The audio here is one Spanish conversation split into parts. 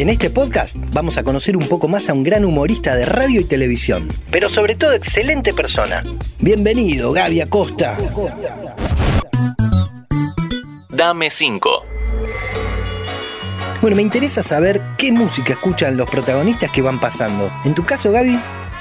En este podcast vamos a conocer un poco más a un gran humorista de radio y televisión, pero sobre todo excelente persona. Bienvenido, Gaby Acosta. Dame 5. Bueno, me interesa saber qué música escuchan los protagonistas que van pasando. En tu caso, Gaby,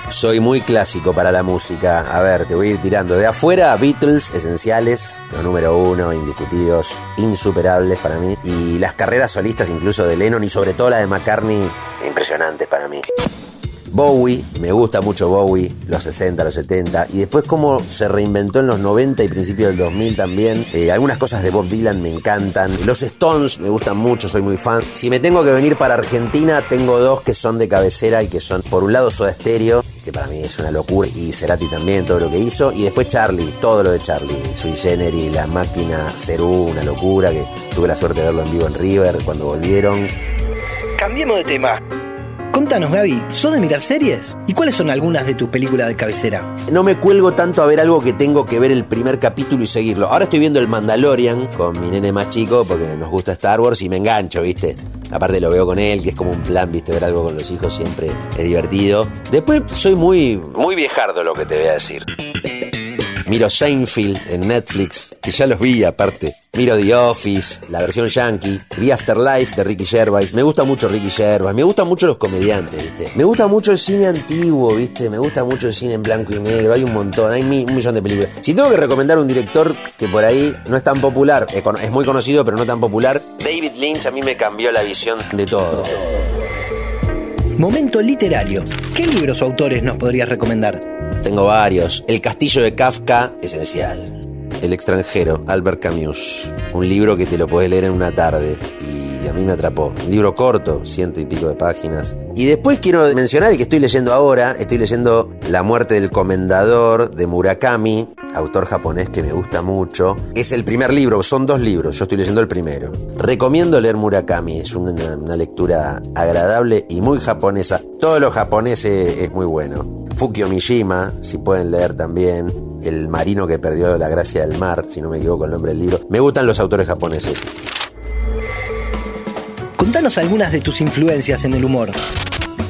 soy muy clásico para la música. A ver, te voy a ir tirando. De afuera, Beatles, esenciales, los número uno, indiscutidos, insuperables para mí. Y las carreras solistas incluso de Lennon y sobre todo la de McCartney, impresionantes para mí. Bowie, me gusta mucho Bowie, los 60, los 70, y después cómo se reinventó en los 90 y principios del 2000 también. Eh, algunas cosas de Bob Dylan me encantan. Los Stones me gustan mucho, soy muy fan. Si me tengo que venir para Argentina, tengo dos que son de cabecera y que son, por un lado, Soda Stereo, que para mí es una locura, y Cerati también, todo lo que hizo, y después Charlie, todo lo de Charlie, Sui Generis, La Máquina, Cerú, una locura, que tuve la suerte de verlo en vivo en River cuando volvieron. Cambiemos de tema. Contanos, Gaby, ¿sos de mirar series? ¿Y cuáles son algunas de tus películas de cabecera? No me cuelgo tanto a ver algo que tengo que ver el primer capítulo y seguirlo. Ahora estoy viendo El Mandalorian con mi nene más chico porque nos gusta Star Wars y me engancho, ¿viste? Aparte lo veo con él, que es como un plan, viste, ver algo con los hijos siempre es divertido. Después soy muy, muy viejardo lo que te voy a decir. Miro Seinfeld en Netflix, que ya los vi aparte. Miro The Office, la versión yankee. Vi Afterlife de Ricky Gervais. Me gusta mucho Ricky Gervais. Me gustan mucho los comediantes, ¿viste? Me gusta mucho el cine antiguo, ¿viste? Me gusta mucho el cine en blanco y negro. Hay un montón, hay un millón de películas. Si tengo que recomendar un director que por ahí no es tan popular, es muy conocido pero no tan popular, David Lynch a mí me cambió la visión de todo. Momento literario. ¿Qué libros o autores nos podrías recomendar? Tengo varios. El castillo de Kafka, esencial. El extranjero, Albert Camus. Un libro que te lo puedes leer en una tarde y a mí me atrapó. Un libro corto, ciento y pico de páginas. Y después quiero mencionar el que estoy leyendo ahora. Estoy leyendo La muerte del comendador de Murakami, autor japonés que me gusta mucho. Es el primer libro, son dos libros, yo estoy leyendo el primero. Recomiendo leer Murakami, es una, una lectura agradable y muy japonesa. Todo lo japonés es muy bueno. Fukio Mishima, si pueden leer también, El marino que perdió la gracia del mar, si no me equivoco el nombre del libro. Me gustan los autores japoneses. Contanos algunas de tus influencias en el humor.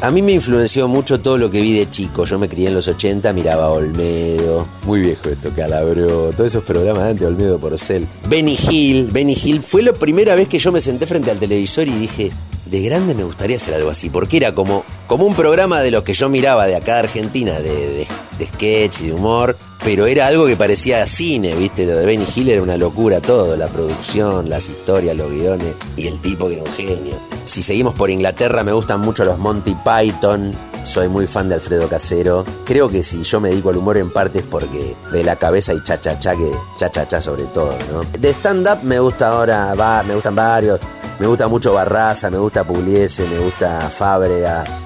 A mí me influenció mucho todo lo que vi de chico. Yo me crié en los 80, miraba Olmedo, muy viejo esto, Calabro, todos esos programas de Olmedo Porcel. Benny Hill, Benny Hill. Fue la primera vez que yo me senté frente al televisor y dije, de grande me gustaría hacer algo así, porque era como, como un programa de los que yo miraba de acá de Argentina, de, de, sketch y de humor, pero era algo que parecía cine, ¿viste? Lo de Benny Hill era una locura todo, la producción, las historias, los guiones y el tipo que era un genio. Si seguimos por Inglaterra, me gustan mucho los Monty Python, soy muy fan de Alfredo Casero. Creo que si yo me dedico al humor en parte es porque de la cabeza y cha-cha-cha que cha-cha-cha sobre todo, ¿no? De stand-up me gusta ahora, me gustan varios. Me gusta mucho Barraza, me gusta Pugliese, me gusta Fábregas.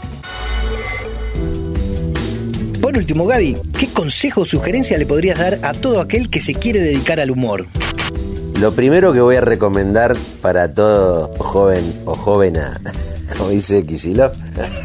Por último, Gaby, ¿qué consejo o sugerencia le podrías dar a todo aquel que se quiere dedicar al humor? Lo primero que voy a recomendar para todo joven o jovena, como dice Kisilov,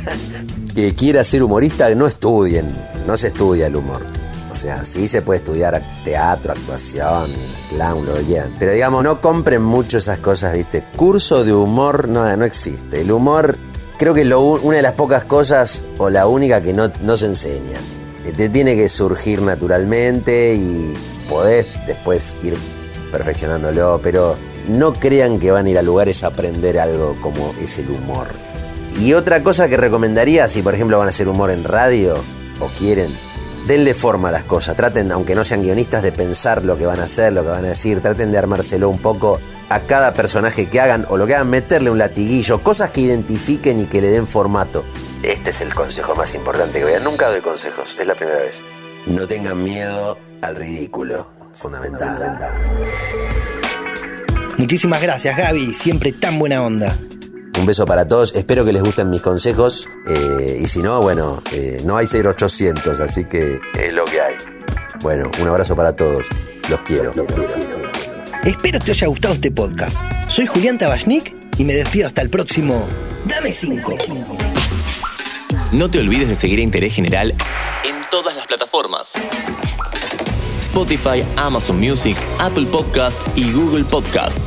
que quiera ser humorista, no estudien, no se estudia el humor. O sea, sí se puede estudiar teatro, actuación, clown, lo que quieran. Pero digamos, no compren mucho esas cosas, ¿viste? Curso de humor no, no existe. El humor creo que es una de las pocas cosas o la única que no, no se enseña. Te tiene que surgir naturalmente y podés después ir perfeccionándolo, pero no crean que van a ir a lugares a aprender algo como es el humor. Y otra cosa que recomendaría, si por ejemplo van a hacer humor en radio o quieren, denle forma a las cosas, traten, aunque no sean guionistas, de pensar lo que van a hacer, lo que van a decir, traten de armárselo un poco a cada personaje que hagan o lo que hagan, meterle un latiguillo, cosas que identifiquen y que le den formato. Este es el consejo más importante que vean. Nunca doy consejos, es la primera vez. No tengan miedo al ridículo, fundamental. Muchísimas gracias Gaby, siempre tan buena onda. Un beso para todos, espero que les gusten mis consejos eh, y si no, bueno, eh, no hay 0800, así que es lo que hay. Bueno, un abrazo para todos, los quiero. Espero te haya gustado este podcast. Soy Julián Tabachnik y me despido hasta el próximo Dame 5. No te olvides de seguir a Interés General en todas las plataformas. Spotify, Amazon Music, Apple Podcast y Google Podcast.